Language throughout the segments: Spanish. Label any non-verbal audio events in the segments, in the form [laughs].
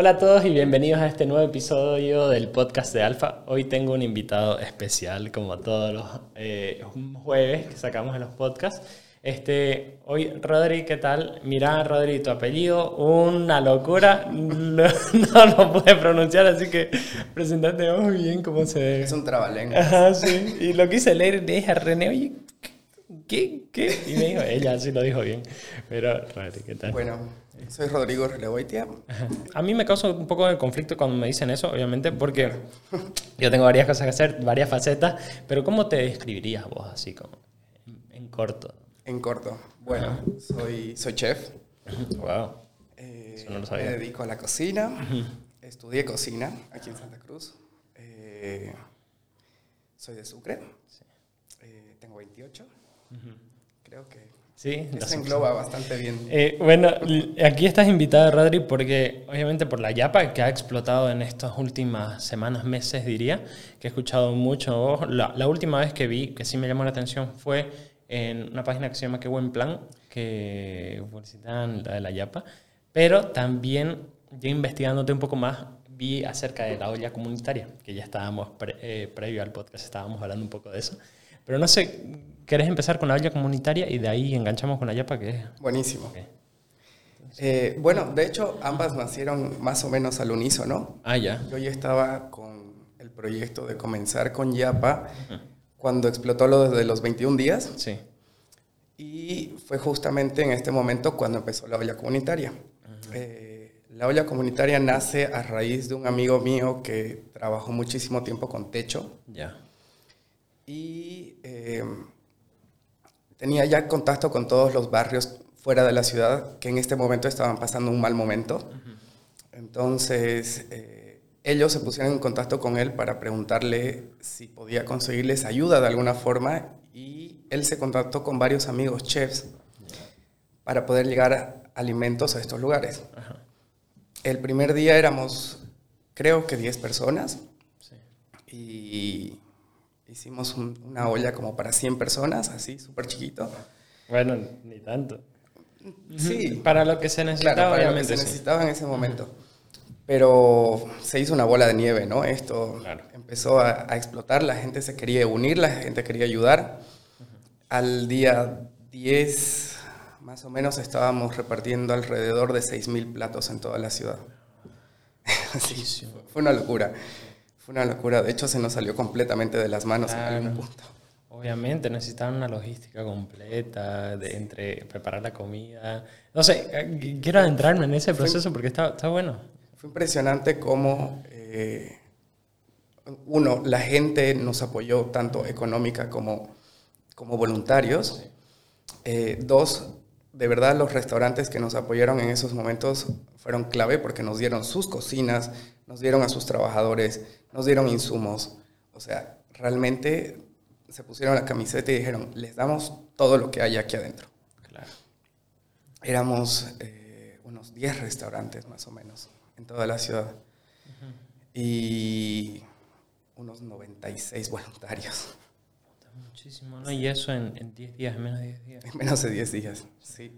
Hola a todos y bienvenidos a este nuevo episodio del podcast de Alfa. Hoy tengo un invitado especial, como todos los eh, jueves que sacamos en los podcasts. Este, hoy, Rodri, ¿qué tal? Mira, Rodri, tu apellido, una locura. No, [laughs] no lo pude pronunciar, así que presentate muy bien cómo se... Es un trabalenguas. Ajá, sí. Y lo quise leer, le dije a René, oye, ¿qué? ¿Qué? Y me dijo, ella sí lo dijo bien. Pero, Rodri, ¿qué tal? Bueno, soy Rodrigo Relevoitia. A mí me causa un poco de conflicto cuando me dicen eso, obviamente, porque yo tengo varias cosas que hacer, varias facetas, pero ¿cómo te describirías vos así como en, en corto? En corto. Bueno, soy, soy chef. Wow. Eh, Eso no lo sabía. Me dedico a la cocina. Estudié cocina aquí en Santa Cruz. Eh, soy de Sucre. Eh, tengo 28. Creo que Sí, eso engloba bastante bien. Eh, bueno, aquí estás invitado, Rodri, porque obviamente por la yapa que ha explotado en estas últimas semanas, meses, diría, que he escuchado mucho. La, la última vez que vi, que sí me llamó la atención, fue en una página que se llama Qué Buen Plan, que publicitan la de la yapa. Pero también, yo investigándote un poco más, vi acerca de la olla comunitaria, que ya estábamos, pre- eh, previo al podcast, estábamos hablando un poco de eso. Pero no sé, ¿querés empezar con la olla comunitaria y de ahí enganchamos con la yapa, que es Buenísimo. Eh, bueno, de hecho, ambas nacieron más o menos al unísono. Ah, ya. Yo ya estaba con el proyecto de comenzar con Yapa cuando explotó lo de los 21 días. Sí. Y fue justamente en este momento cuando empezó la olla comunitaria. Eh, la olla comunitaria nace a raíz de un amigo mío que trabajó muchísimo tiempo con techo Ya. y eh, tenía ya contacto con todos los barrios fuera de la ciudad que en este momento estaban pasando un mal momento. Entonces, eh, ellos se pusieron en contacto con él para preguntarle si podía conseguirles ayuda de alguna forma y él se contactó con varios amigos chefs para poder llegar a alimentos a estos lugares. Ajá. El primer día éramos, creo que 10 personas Sí. y hicimos un- una olla como para 100 personas, así, súper chiquito. Bueno, ni tanto. Sí, Para lo que se necesitaba, claro, para lo que obviamente. se sí. necesitaba en ese momento. Pero se hizo una bola de nieve, ¿no? Esto Claro. empezó a, a explotar, la gente se quería unir, la gente quería ayudar. Al día 10, más o menos, estábamos repartiendo alrededor de 6.000 platos en toda la ciudad. [laughs] Sí, fue una locura. Fue una locura. De hecho, se nos salió completamente de las manos en Claro. algún punto. Obviamente necesitaban una logística completa de entre preparar la comida. No sé, eh, quiero adentrarme en ese proceso porque está, está bueno. Fue impresionante cómo, eh, uno, la gente nos apoyó tanto económica como, como voluntarios. Eh, dos, de verdad los restaurantes que nos apoyaron en esos momentos fueron clave porque nos dieron sus cocinas, nos dieron a sus trabajadores, nos dieron insumos. O sea, realmente se pusieron la camiseta y dijeron, les damos todo lo que hay aquí adentro. Claro. Éramos eh, unos 10 restaurantes más o menos en toda la ciudad. Y unos 96 voluntarios Muchísimo, ¿no? Y eso en en 10 días, en menos de 10 días. en menos de 10 días. Sí.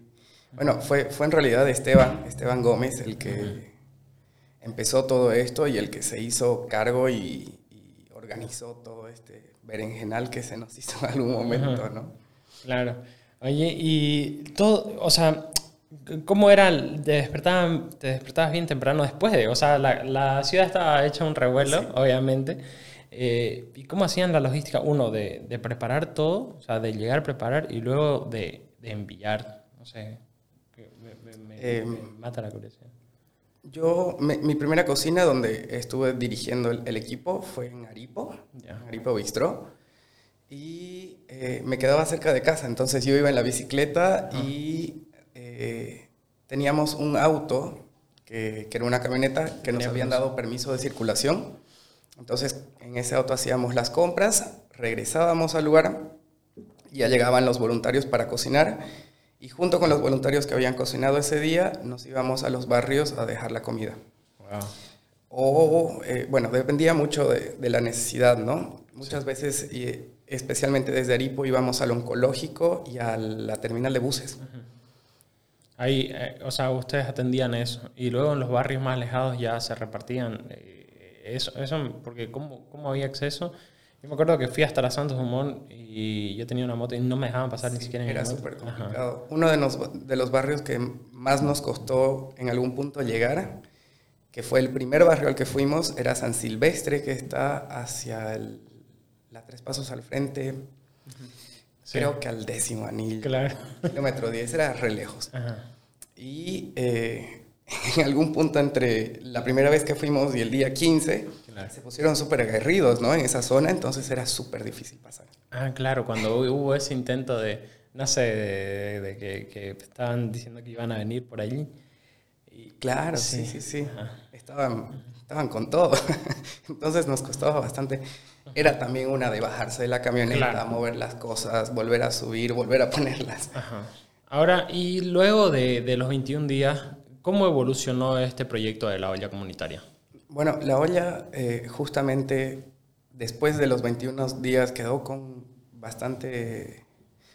Bueno, fue, fue en realidad Esteban, Esteban Gómez, el que empezó todo esto y el que se hizo cargo y, y organizó todo este berenjenal que se nos hizo en algún momento, ¿no? Claro. Oye, y todo, o sea, ¿cómo era? ¿Te despertaban, te despertabas bien temprano después de? O sea, la, la ciudad estaba hecha un revuelo, Sí. obviamente. Eh, ¿Y cómo hacían la logística? Uno, de, de preparar todo, o sea, de llegar a preparar y luego de, de enviar. No sé, me, Eh, me mata la curiosidad. Yo, me- mi primera cocina donde estuve dirigiendo el, el equipo fue en Aripo, en Aripo Bistro. Y eh, me quedaba cerca de casa, entonces yo iba en la bicicleta y eh, teníamos un auto que, que era una camioneta que nos habían dado permiso de circulación. Entonces en ese auto hacíamos las compras, regresábamos al lugar, ya llegaban los voluntarios para cocinar y junto con los voluntarios que habían cocinado ese día nos íbamos a los barrios a dejar la comida. Wow. O, eh, bueno, dependía mucho de, de la necesidad, ¿no? Muchas veces, y especialmente desde Aripo, íbamos al oncológico y a la terminal de buses. Ahí, eh, o sea, ustedes atendían eso. Y luego en los barrios más alejados ya se repartían eh, eso, eso porque ¿cómo, ¿cómo había acceso? Yo me acuerdo que fui hasta la Santos Dumont y yo tenía una moto y no me dejaban pasar ni siquiera en Era súper Ajá. complicado. Uno de los, de los barrios que más nos costó en algún punto llegar, que fue el primer barrio al que fuimos, era San Silvestre, que está hacia el- la Tres Pasos al frente, Sí. creo que al décimo anillo, Claro. kilómetro 10, era re lejos. Ajá. Y eh, [laughs] en algún punto entre la primera vez que fuimos y el día 15, Claro. se pusieron súper aguerridos ¿no? en esa zona, entonces era súper difícil pasar. Ah, claro, cuando hu- hubo ese intento de, no sé, de, de que, que estaban diciendo que iban a venir por allí. Y, Claro, sí, Sí. sí, sí. Estaban, estaban con todo. [laughs] Entonces nos costaba bastante. Era también una de bajarse de la camioneta, Claro. mover las cosas, volver a subir, volver a ponerlas. Ajá. Ahora, y luego de, de los 21 días, ¿cómo evolucionó este proyecto de la olla comunitaria? Bueno, la olla eh, justamente después de los 21 días quedó con bastante,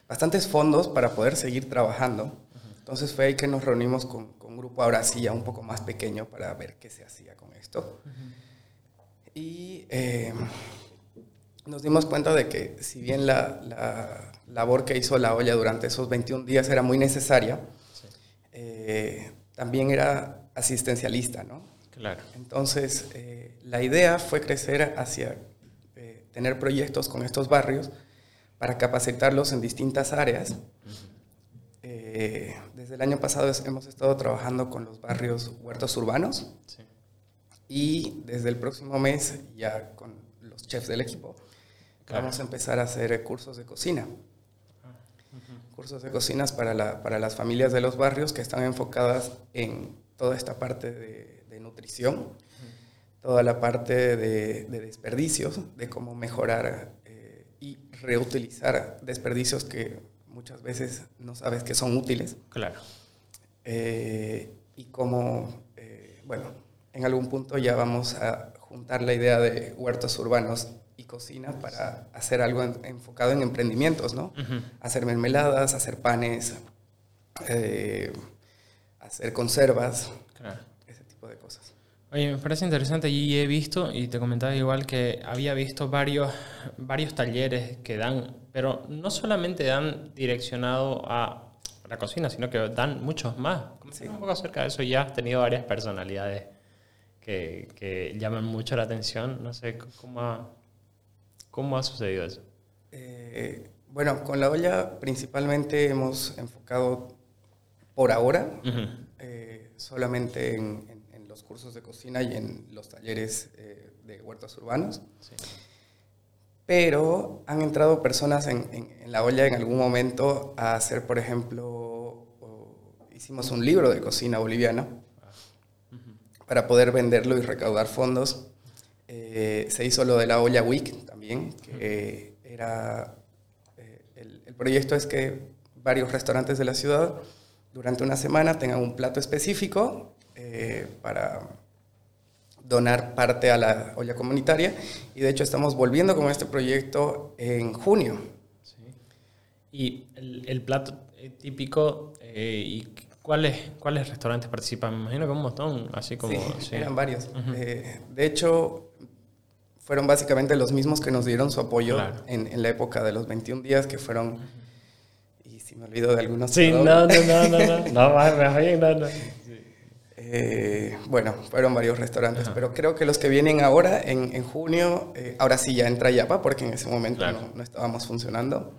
bastantes fondos para poder seguir trabajando. Entonces fue ahí que nos reunimos con, con un grupo ahora sí ya un poco más pequeño para ver qué se hacía con esto. Y eh, nos dimos cuenta de que si bien la, la labor que hizo la olla durante esos 21 días era muy necesaria, eh, también era asistencialista, ¿no? Claro. Entonces, eh, la idea fue crecer hacia eh, tener proyectos con estos barrios para capacitarlos en distintas áreas. Eh, desde el año pasado hemos estado trabajando con los barrios huertos urbanos Sí. y desde el próximo mes ya con los chefs del equipo Claro. vamos a empezar a hacer cursos de cocina. Cursos de cocinas para, la- para las familias de los barrios que están enfocadas en toda esta parte de, de nutrición, toda la parte de, de desperdicios, de cómo mejorar eh, y reutilizar desperdicios que muchas veces no sabes que son útiles. Claro. Eh, y cómo, eh, bueno, en algún punto ya vamos a juntar la idea de huertos urbanos y cocina para hacer algo en- enfocado en emprendimientos, ¿no? Ujú. Hacer mermeladas, hacer panes, eh, hacer conservas, Claro. ese tipo de cosas. Oye, me parece interesante y he visto, y te comentaba igual que había visto varios, varios talleres que dan, pero no solamente dan direccionado a la cocina, sino que dan muchos más. Coméntame un poco acerca de eso. Ya has tenido varias personalidades que, que llaman mucho la atención. No sé cómo ha, cómo ha sucedido eso. Eh, bueno, con la olla principalmente hemos enfocado por ahora Ujú. eh, solamente en, en- en los cursos de cocina y en los talleres eh, de huertos urbanos. Sí. Pero han entrado personas en, en- la olla en algún momento a hacer, por ejemplo, o- hicimos un libro de cocina boliviana para poder venderlo y recaudar fondos. Eh, se hizo lo de la olla Week también, que era, eh, el, el proyecto es que varios restaurantes de la ciudad durante una semana tengan un plato específico eh, para donar parte a la olla comunitaria y de hecho estamos volviendo con este proyecto en junio. Sí. Y el, el plato eh, típico, eh, ¿y cuáles, cuáles restaurantes participan? Me imagino que un montón, así como... Sí, sí. eran varios. Eh, de hecho, fueron básicamente los mismos que nos dieron su apoyo Claro. en, en la época de los 21 días, que fueron... Y si me olvido de algunos... Sí, no, no, no, no, no, no, no, no. Eh, bueno, fueron varios restaurantes, pero creo que los que vienen ahora, en, en junio, eh, ahora sí ya entra Yapa, porque en ese momento Claro. no, no estábamos funcionando.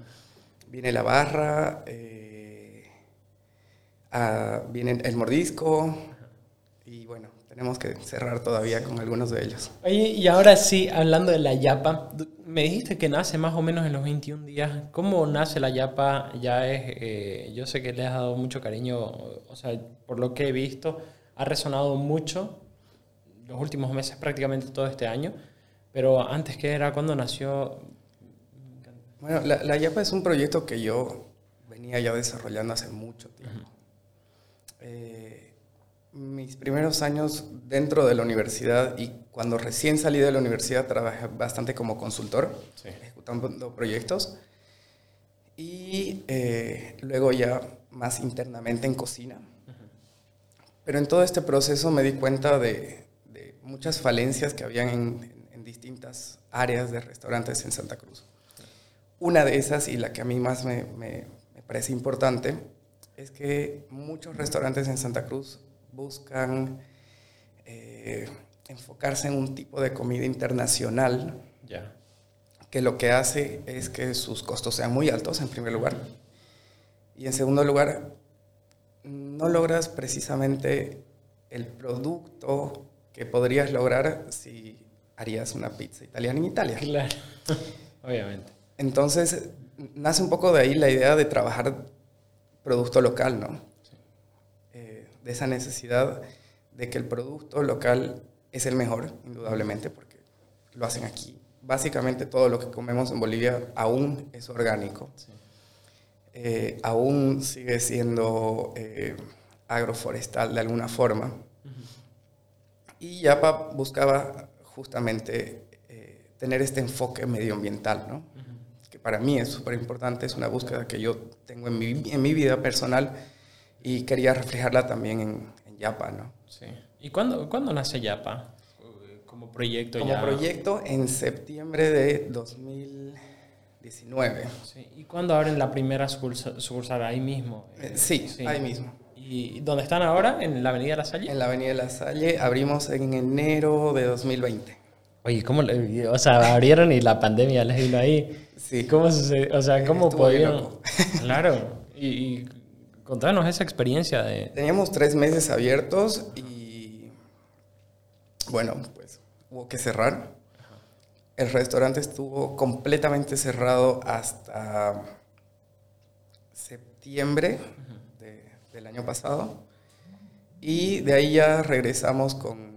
Viene la barra, eh, ah, viene el mordisco, tenemos que cerrar todavía con algunos de ellos. Oye, y ahora sí, hablando de la yapa, me dijiste que nace más o menos en los 21 días. ¿Cómo nace la yapa? Ya es, eh, yo sé que le has dado mucho cariño, o sea, por lo que he visto, ha resonado mucho los últimos meses, prácticamente todo este año. Pero antes que era, cuando nació? Bueno, la, la Yapa es un proyecto que yo venía ya desarrollando hace mucho tiempo. Eh, mis primeros años dentro de la universidad y cuando recién salí de la universidad trabajé bastante como consultor, Sí. ejecutando proyectos. Y eh, luego ya más internamente en cocina. pero en todo este proceso me di cuenta de, de muchas falencias que habían en, en, distintas áreas de restaurantes en Santa Cruz. Una de esas, y la que a mí más me, me, me parece importante, es que muchos restaurantes en Santa Cruz buscan eh, enfocarse en un tipo de comida internacional que lo que hace es que sus costos sean muy altos, en primer lugar. Y en segundo lugar, no logras precisamente el producto que podrías lograr si harías una pizza italiana en Italia. Claro. [laughs] Obviamente. Entonces, nace un poco de ahí la idea de trabajar producto local, ¿no? De esa necesidad de que el producto local es el mejor, indudablemente, porque lo hacen aquí. Básicamente todo lo que comemos en Bolivia aún es orgánico. Sí. Eh, aún sigue siendo eh, agroforestal de alguna forma. Y Yapa buscaba justamente eh, tener este enfoque medioambiental, ¿no? que para mí es súper importante, es una búsqueda que yo tengo en mi, en mi vida personal y quería reflejarla también en, en Yapa. ¿no? Sí. ¿Y cuándo, cuándo nace Yapa? Como proyecto Como ya. proyecto en septiembre de 2019. Sí. ¿Y cuándo abren la primera sucursal, ahí mismo? Eh, sí, ahí mismo. ¿Y dónde están ahora? ¿En la Avenida La Salle? En la Avenida La Salle abrimos en enero de 2020. Oye, ¿cómo le- o sea, abrieron y la pandemia les vino ahí? Sí. ¿Cómo sucedió? O sea, ¿cómo Estuvo podían? Claro. [laughs] Y, y contanos esa experiencia de... Teníamos tres meses abiertos y bueno, pues hubo que cerrar. El restaurante estuvo completamente cerrado hasta septiembre de- del año pasado y de ahí ya regresamos con,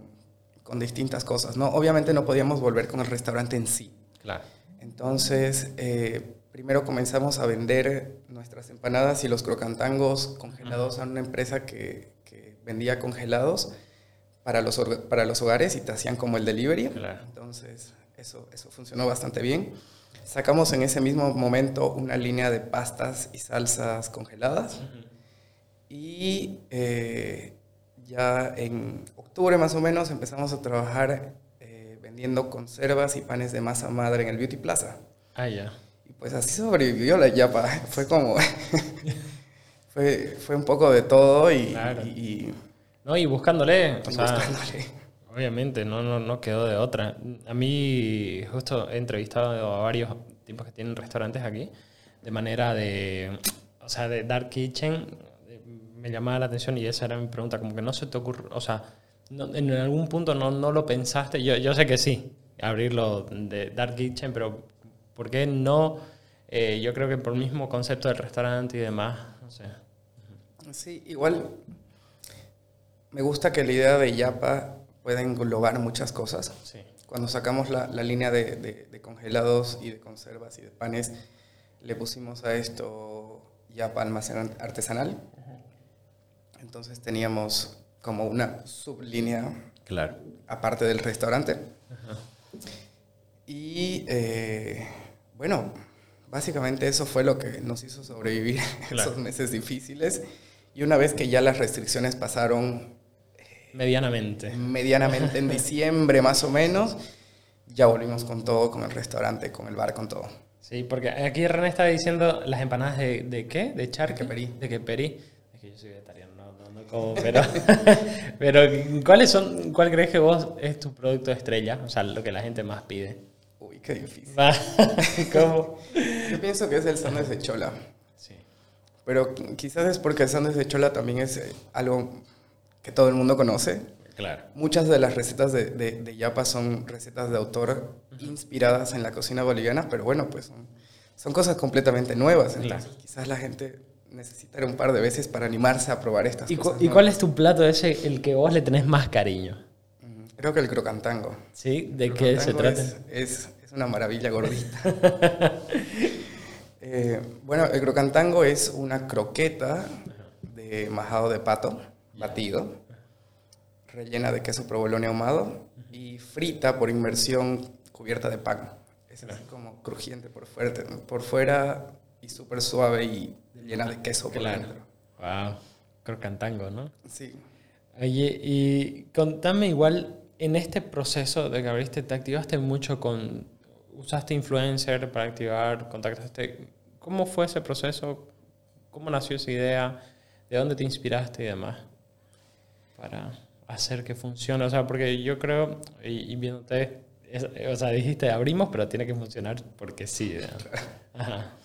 con distintas cosas. ¿no? Obviamente no podíamos volver con el restaurante en sí. Claro. Entonces, eh, primero comenzamos a vender nuestras empanadas y los crocantangos congelados a una empresa que, que vendía congelados para los, orga- para los hogares y te hacían como el delivery. Claro. Entonces, eso, eso funcionó bastante bien. Sacamos en ese mismo momento una línea de pastas y salsas congeladas. Y eh, ya en octubre más o menos empezamos a trabajar eh, vendiendo conservas y panes de masa madre en el Beauty Plaza. Ah, ya. Pues así sobrevivió la yapa. [laughs] Fue como... [laughs] fue, fue un poco de todo y... Claro. y- No, y buscándole, o y sea, buscándole. obviamente, no, no, no quedó de otra. A mí, justo he entrevistado a varios tipos que tienen restaurantes aquí, de manera de, o sea, de Dark Kitchen, me llamaba la atención y esa era mi pregunta, como que no se te ocurre, o sea, no- en algún punto no, no lo pensaste, yo, yo sé que sí, abrirlo de Dark Kitchen, pero ¿por qué no? Eh, yo creo que por el mismo concepto del restaurante y demás, no sé. Sí, igual me gusta que la idea de Yapa pueda englobar muchas cosas. Sí. Cuando sacamos la, la línea de, de- de congelados y de conservas y de panes, le pusimos a esto Yapa almacén artesanal. Entonces teníamos como una sublínea Claro. aparte del restaurante. Y eh, bueno, básicamente eso fue lo que nos hizo sobrevivir [laughs] Claro. esos meses difíciles. Y una vez que ya las restricciones pasaron Medianamente. medianamente en [laughs] diciembre más o menos, ya volvimos con todo, con el restaurante, con el bar, con todo. Sí, porque aquí René está diciendo las empanadas de, de qué? ¿De charque? De queperí. De queperí. Es que yo soy vegetariano, no, no, no como, pero, [laughs] pero ¿cuáles son, ¿cuál crees que vos es tu producto estrella? O sea, lo que la gente más pide. Qué difícil. [laughs] ¿Cómo? Yo pienso que es el sándwich de chola. Sí. Pero quizás es porque el sándwich de chola también es eh, algo que todo el mundo conoce. Claro. Muchas de las recetas de, de, de Yapa son recetas de autor inspiradas en la cocina boliviana, pero bueno, pues son, son cosas completamente nuevas. Entonces, Claro. quizás la gente necesitará un par de veces para animarse a probar estas ¿Y, cosas. y cuál es tu plato ese, el que vos le tenés más cariño? Mm, Creo que el crocantango. ¿Sí? ¿De El qué se trata? Es, es, es una maravilla gordita. [laughs] Eh, bueno, el crocantango es una croqueta de majado de pato batido, rellena de queso provolone ahumado y frita por inmersión cubierta de pan. Es así como crujiente por fuera, por fuera y súper suave y llena de queso por Claro. dentro. Wow. Crocantango, ¿no? Sí. Oye, y contame igual, en este proceso de que abriste, ¿te activaste mucho con, usaste influencer para activar, contactaste? ¿Cómo fue ese proceso? ¿Cómo nació esa idea? ¿De dónde te inspiraste y demás? Para hacer que funcione. O sea, porque yo creo, y, viéndote, o sea, dijiste abrimos, pero tiene que funcionar porque sí. [laughs]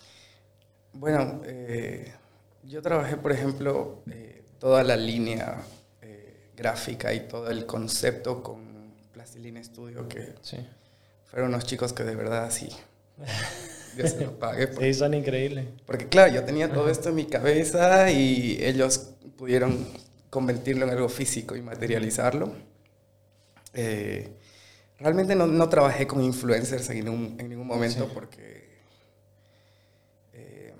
Bueno, eh, yo trabajé, por ejemplo, eh, toda la línea eh, gráfica y todo el concepto con Plastilina Studio, que fueron unos chicos que de verdad sí. [laughs] Dios se lo pague. sí, son increíbles. Porque claro, yo tenía todo esto en mi cabeza y ellos pudieron convertirlo en algo físico y materializarlo. Eh, realmente no, no, trabajé con influencers en ningún, en ningún momento porque, eh,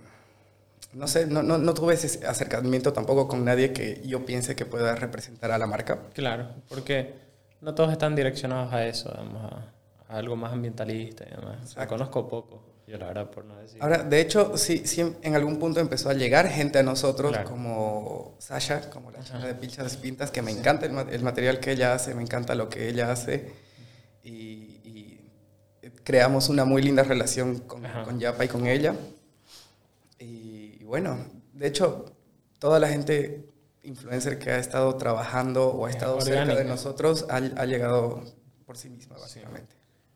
no sé, no, no, no, tuve ese acercamiento tampoco con nadie que yo piense que pueda representar a la marca. Claro, porque no todos están direccionados a eso, a, algo más ambientalista y demás. conozco poco. Yo la verdad, por no decir. Ahora, de hecho, sí, sí, en algún punto empezó a llegar gente a nosotros, como Sasha, como la chica de Pilchas Pintas, que me encanta el, material que ella hace, me encanta lo que ella hace. Y, creamos una muy linda relación con, con, Yapa y con ella. Y, bueno, de hecho, toda la gente influencer que ha estado trabajando o ha estado cerca de nosotros ha, ha llegado por sí misma, básicamente.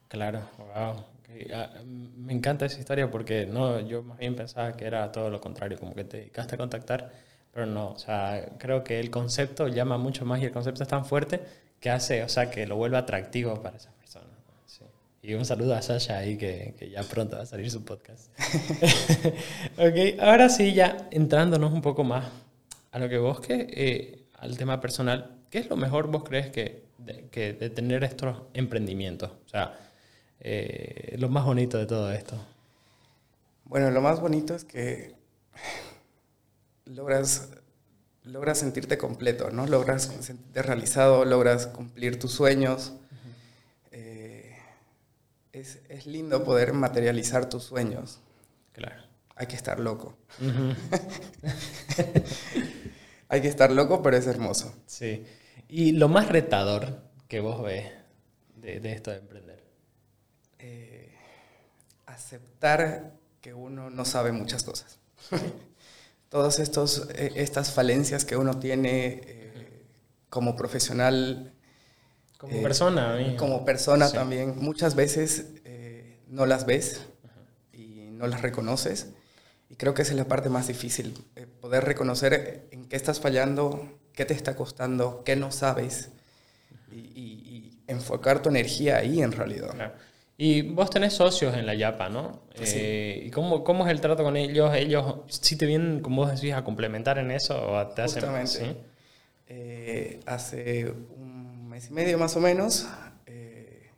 Claro, wow. Ah, me encanta esa historia porque no, yo más bien pensaba que era todo lo contrario, como que te dedicaste a contactar, pero no, o sea, creo que el concepto llama mucho más y el concepto es tan fuerte que hace, o sea, que lo vuelve atractivo para esas personas. Y un saludo a Sasha ahí que, que, ya pronto va a salir su podcast. [laughs] ok, ahora sí, ya entrándonos un poco más a lo que vos que, eh, al tema personal, ¿qué es lo mejor vos crees que que de tener estos emprendimientos? O sea, eh, lo más bonito de todo esto? Bueno, lo más bonito es que logras, logras sentirte completo, ¿no? Logras sentirte realizado, logras cumplir tus sueños. Eh, es, es, lindo poder materializar tus sueños. Claro. Hay que estar loco. [laughs] Hay que estar loco, pero es hermoso. Sí. ¿Y lo más retador que vos ves de, de esto de emprender? Eh, aceptar que uno no sabe muchas cosas. [laughs] Todas estos, eh, estas falencias que uno tiene eh, como profesional. Como persona. Como persona también. Muchas veces no las ves y no las reconoces. Y creo que esa es la parte más difícil, poder reconocer en qué estás fallando, qué te está costando, qué no sabes y, enfocar tu energía ahí en realidad. Y vos tenés socios en la Yapa, ¿no? Eh, ¿Y cómo, cómo, es el trato con ellos? ¿Ellos sí te vienen, como vos decís, a complementar en eso? ¿O te hacen, ¿sí? Eh, hace un mes y medio más o menos, eh,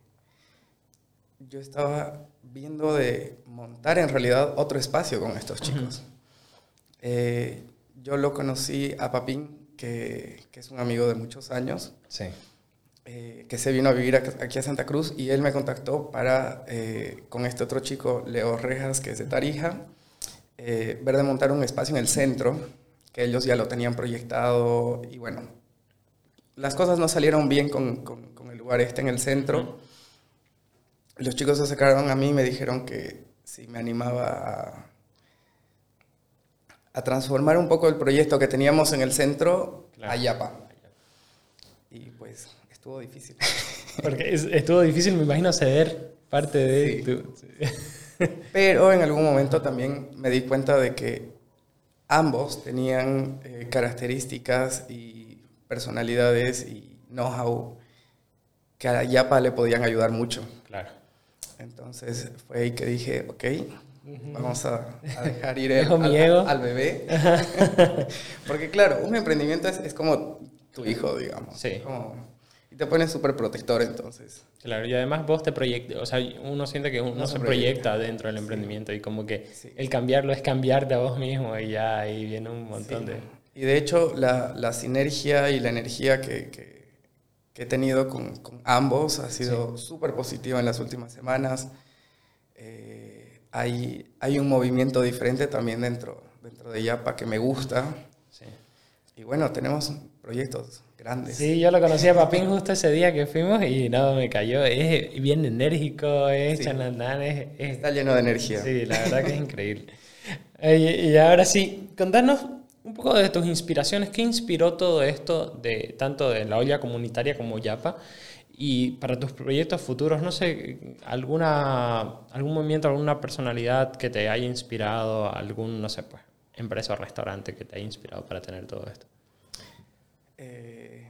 yo estaba viendo de montar en realidad otro espacio con estos chicos. yo lo conocí a Papín, que, que, es un amigo de muchos años. Sí. Eh, que se vino a vivir aquí a Santa Cruz y él me contactó para, eh, con este otro chico, Leo Rejas, que es de Tarija, eh, ver de montar un espacio en el centro, que ellos ya lo tenían proyectado y bueno, las cosas no salieron bien con, con, el lugar este en el centro. Los chicos se acercaron a mí y me dijeron que si me animaba a, a transformar un poco el proyecto que teníamos en el centro a Yapa. Y pues estuvo difícil. [laughs] Porque estuvo difícil, me imagino, ceder parte de... [laughs] Pero en algún momento también me di cuenta de que ambos tenían eh, características y personalidades y know-how que a Yapa le podían ayudar mucho. Claro. Entonces fue ahí que dije, ok, vamos a, dejar ir [laughs] al, al, bebé. Porque claro, un emprendimiento es, es, como tu hijo, digamos. Sí. Como, y te pones súper protector entonces. Claro, y además vos te proyectas, o sea, uno siente que uno, se, proyecta. dentro del emprendimiento y como que el cambiarlo es cambiarte a vos mismo y ya ahí viene un montón de... Y de hecho la, la, sinergia y la energía que, que, he tenido con, con, ambos ha sido súper positiva en las últimas semanas. Eh, hay, hay un movimiento diferente también dentro, dentro de Yapa que me gusta. Y bueno, tenemos proyectos grandes. Sí, yo lo conocí a Papín justo ese día que fuimos y no, me cayó. Es bien enérgico, es Sí. charlatán, es, es- Está lleno de energía. Sí, la verdad que es increíble. Oye, y ahora sí, contanos un poco de tus inspiraciones. ¿Qué inspiró todo esto, de, tanto de la olla comunitaria como Yapa? Y para tus proyectos futuros, no sé, alguna, algún movimiento, alguna personalidad que te haya inspirado, algún, no sé, pues, empresa o restaurante que te haya inspirado para tener todo esto. Eh,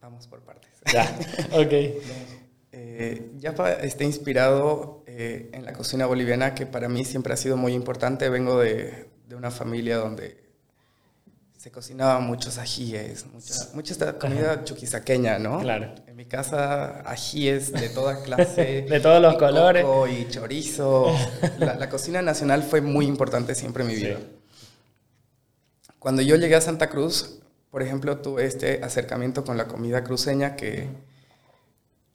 vamos por partes. [laughs] Ya, ok. Eh, Yapa está inspirado eh, en la cocina boliviana, que para mí siempre ha sido muy importante. Vengo de, de una familia donde se cocinaba muchos ajíes, mucha, mucha esta comida chuquisaqueña, ¿no? Claro. En mi casa, ajíes de toda clase. [laughs] De todos los y colores. coco Y chorizo. [laughs] La, la cocina nacional fue muy importante siempre en mi Sí. vida. Cuando yo llegué a Santa Cruz, por ejemplo, tuve este acercamiento con la comida cruceña que,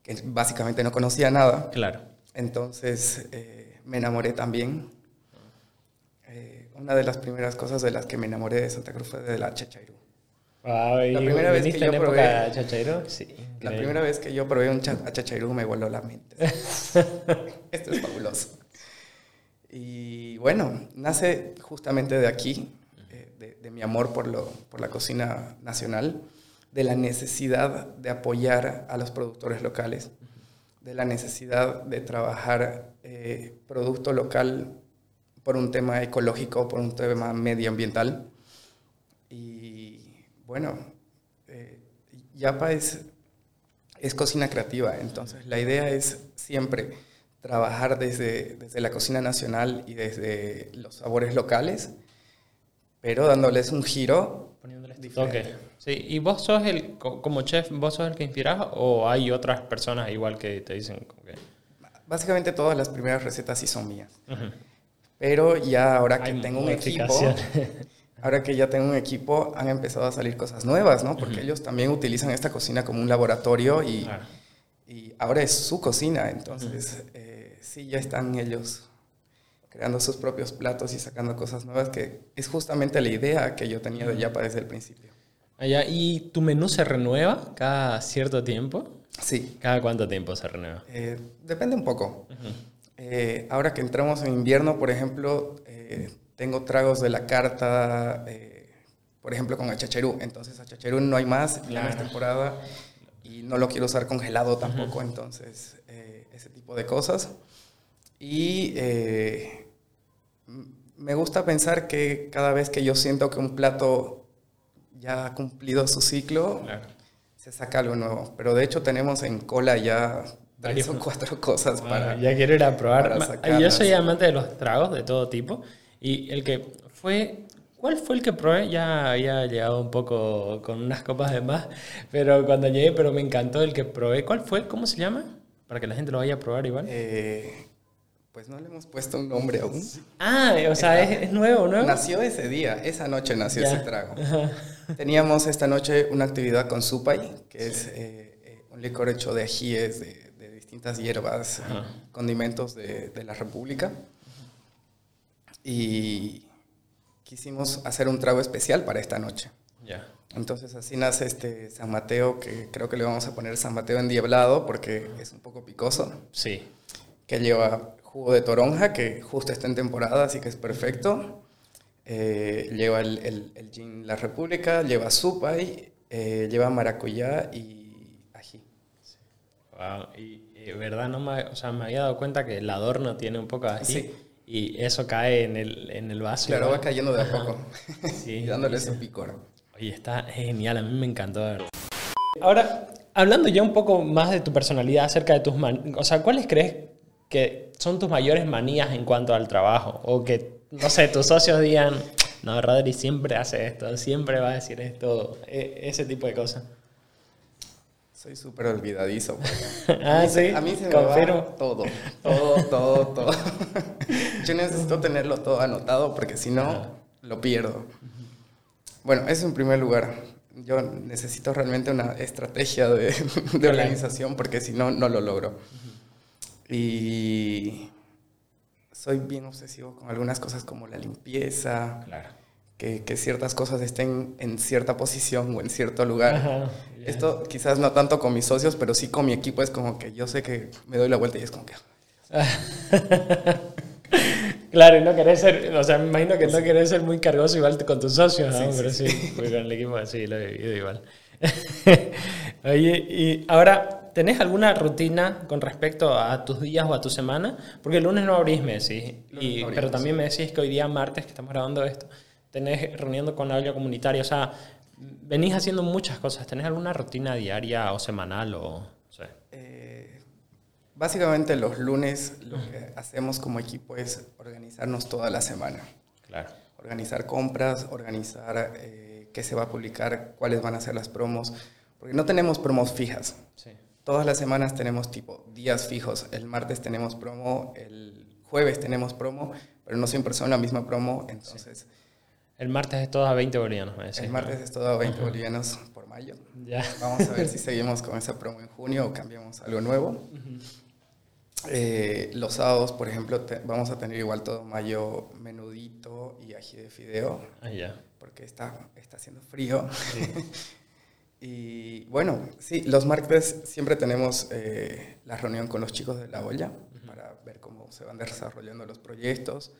que básicamente no conocía nada. Claro. Entonces eh, me enamoré también. Eh, una de las primeras cosas de las que me enamoré de Santa Cruz fue de la chachairú. Wow, ¿y La primera vez que yo probé- época chachairo? Sí. La primera vez que yo probé un cha- chachairú me voló la mente. [laughs] Esto es fabuloso. Y bueno, nace justamente de aquí, amor por, lo, por la cocina nacional, de la necesidad de apoyar a los productores locales, de la necesidad de trabajar eh, producto local por un tema ecológico, por un tema medioambiental. Y bueno, eh, Yapa es, es cocina creativa, entonces la idea es siempre trabajar desde, desde la cocina nacional y desde los sabores locales, pero dándoles un giro Poniéndoles diferente. toque. Sí, ¿y vos sos el, co- como chef, vos sos el que inspirás o hay otras personas igual que te dicen que... Básicamente todas las primeras recetas sí son mías, Ujú. pero ya ahora que Hay tengo un equipo, [laughs] ahora que ya tengo un equipo, han empezado a salir cosas nuevas, ¿no? Porque ellos también utilizan esta cocina como un laboratorio y, y ahora es su cocina, entonces eh, sí, ya están ellos creando sus propios platos y sacando cosas nuevas, que es justamente la idea que yo tenía de Yapa desde el principio. Allá, ¿Y tu menú se renueva cada cierto tiempo? Sí, ¿Cada cuánto tiempo se renueva? eh, depende un poco. Eh, ahora que entramos en invierno, por ejemplo, eh, tengo tragos de la carta, eh, por ejemplo, con achacherú. Entonces, achacherú no hay más, ya no es Claro. temporada y no lo quiero usar congelado tampoco. Entonces, eh, ese tipo de cosas. Y eh, me gusta pensar que cada vez que yo siento que un plato ya ha cumplido su ciclo, Claro. se saca algo nuevo. Pero de hecho tenemos en cola ya tres o cuatro cosas para... ya quiero ir a probar. Yo soy amante de los tragos de todo tipo. Y el que fue. ¿Cuál fue el que probé? Ya había llegado un poco con unas copas de más. Pero cuando llegué, pero me encantó el que probé. ¿Cuál fue? ¿Cómo se llama? Para que la gente lo vaya a probar igual. Eh, pues no le hemos puesto un nombre aún. ah, o sea, es, es nuevo, ¿no? Nació ese día, esa noche nació Ya. ese trago. Teníamos esta noche una actividad con Supay, que es eh, eh, un licor hecho de ajíes, de, de distintas hierbas, Ajá. condimentos de, de la República. Y quisimos hacer un trago especial para esta noche. Ya. Entonces así nace este San Mateo, que creo que le vamos a poner San Mateo endiablado porque es un poco picoso, Sí. que lleva jugo de toronja, que justo está en temporada, así que es perfecto. Eh, lleva el, el, el gin La República, lleva supay, eh, lleva maracuyá y ají. Wow. Y, y, verdad, no me, o sea, me había dado cuenta que el adorno tiene un poco así. Sí. Y eso cae en el, en el vaso. Claro, igual. va cayendo de a poco [laughs] Sí, [laughs] y dándole sí. su picor. Oye, está genial, a mí me encantó. de verdad. Ahora, hablando ya un poco más de tu personalidad, acerca de tus man o sea, ¿cuáles crees que son tus mayores manías en cuanto al trabajo? O que, no sé, tus socios digan, no, Rodri siempre hace esto, siempre va a decir esto, e- ese tipo de cosas. Soy súper olvidadizo. [laughs] ah, sí, A mí se me va [laughs] todo, todo, todo, todo. [laughs] Yo necesito tenerlo todo anotado porque si no, lo pierdo. Bueno, eso en primer lugar. Yo necesito realmente una estrategia de, de organización porque si no, no lo logro. Y soy bien obsesivo con algunas cosas como la limpieza, Claro. que, que, ciertas cosas estén en cierta posición o en cierto lugar. Ajá. Esto quizás no tanto con mis socios, pero sí con mi equipo es como que yo sé que me doy la vuelta y es como que... [laughs] Claro, y no querés ser, o sea, me imagino que no querés ser muy cargoso igual con tus socios, ¿no? Sí, Pero sí, sí, con el equipo sí, lo he vivido igual. [laughs] Oye, y ahora, ¿tenés alguna rutina con respecto a tus días o a tu semana? Porque el lunes no abrís, me decís, y, no abrimos. pero también me decís que hoy día martes, que estamos grabando esto, tenés reuniendo con la olla comunitaria, o sea, venís haciendo muchas cosas, ¿tenés alguna rutina diaria o semanal o...? no sé? Eh, básicamente los lunes lo que hacemos como equipo es organizarnos toda la semana. Claro. Organizar compras, organizar eh, qué se va a publicar, cuáles van a ser las promos, porque no tenemos promos fijas. Sí. Todas las semanas tenemos tipo días fijos. El martes tenemos promo, el jueves tenemos promo, pero no siempre son la misma promo. Entonces, El martes es todo a 20 bolivianos, me decís. el ¿no? martes es todo a 20 bolivianos por mayo. Ya. Vamos a ver [laughs] si seguimos con esa promo en junio o cambiamos algo nuevo. Eh, los sábados, por ejemplo, te- vamos a tener igual todo mayo menudito y ají de fideo, Ah, ya. porque está, está haciendo frío. [laughs] y bueno, sí, los martes siempre tenemos eh, la reunión con los chicos de la olla para ver cómo se van desarrollando los proyectos.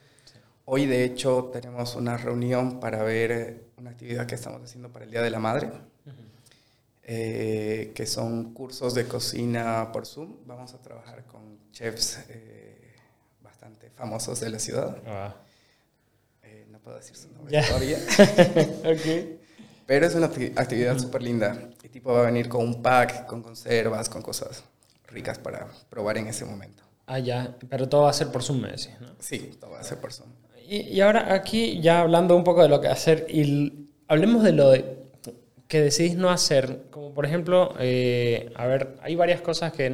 Hoy, de hecho, tenemos una reunión para ver una actividad que estamos haciendo para el Día de la Madre eh, que son cursos de cocina por Zoom. Vamos a trabajar con chefs eh, bastante famosos de la ciudad. Ah. No puedo decir su nombre todavía, [laughs] ok. Pero es una acti- actividad súper linda. Y tipo va a venir con un pack, con conservas, con cosas ricas para probar en ese momento. Ah, ya. Pero todo va a ser por Zoom, me decís, ¿no? Sí, todo va a ser por Zoom. Y, y ahora aquí, ya hablando un poco de lo que hacer, y hablemos de lo de- que decidís no hacer. Como por ejemplo, eh, a ver, hay varias cosas que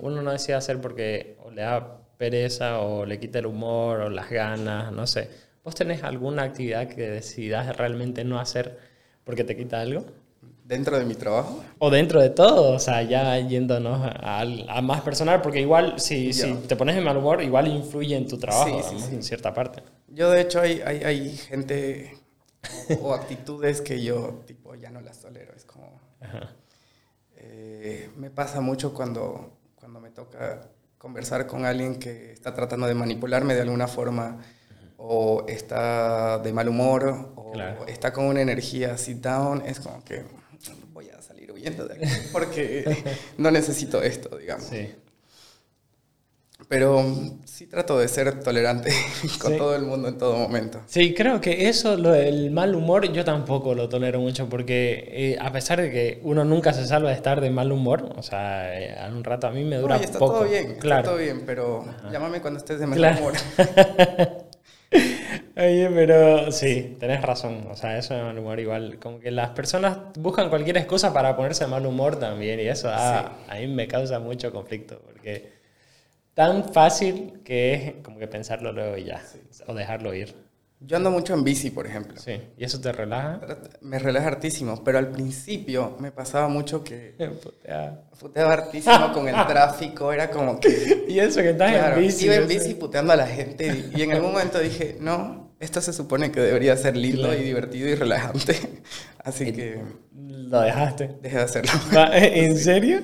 uno no decide hacer porque o le da pereza o le quita el humor o las ganas, no sé. ¿Vos tenés alguna actividad que decidas realmente no hacer porque te quita algo? Dentro de mi trabajo, O dentro de todo, o sea, ya yéndonos a, a más personal, porque igual si, si te pones de mal humor, igual influye en tu trabajo, Sí, sí, digamos, sí. en cierta parte. yo de hecho hay, hay, hay gente o, o actitudes que yo tipo ya no las tolero. Es como... Ajá. Eh, me pasa mucho cuando, cuando me toca conversar con alguien que está tratando de manipularme de alguna forma o está de mal humor o Claro. está con una energía así down, es como que voy a salir huyendo de aquí [laughs] porque no necesito esto, digamos. Sí. Pero sí trato de ser tolerante [laughs] con Sí. todo el mundo en todo momento. Sí, creo que eso, lo del mal humor, yo tampoco lo tolero mucho porque eh, a pesar de que uno nunca se salva de estar de mal humor, o sea, eh, a un rato a mí me dura No, está poco. todo bien, claro. está todo bien, pero llámame cuando estés de mal Claro. humor. [laughs] Oye, pero sí, tenés razón. O sea, eso de mal humor igual. Como que las personas buscan cualquier excusa para ponerse de mal humor también. Y eso ah, a mí me causa mucho conflicto. Porque tan fácil que es como que pensarlo luego y ya. O dejarlo ir. Yo ando mucho en bici, por ejemplo. Sí. ¿Y eso te relaja? Me relaja hartísimo, pero al principio me pasaba mucho que [laughs] Putea. puteaba hartísimo con el [laughs] tráfico, era como que... [laughs] y eso que estás Claro, en bici. iba en bici puteando a la gente y en algún momento dije, no, esto se supone que debería ser lindo Claro. y divertido y relajante, [laughs] así que Lo dejaste. dejé de hacerlo. Va, [laughs] ¿En serio?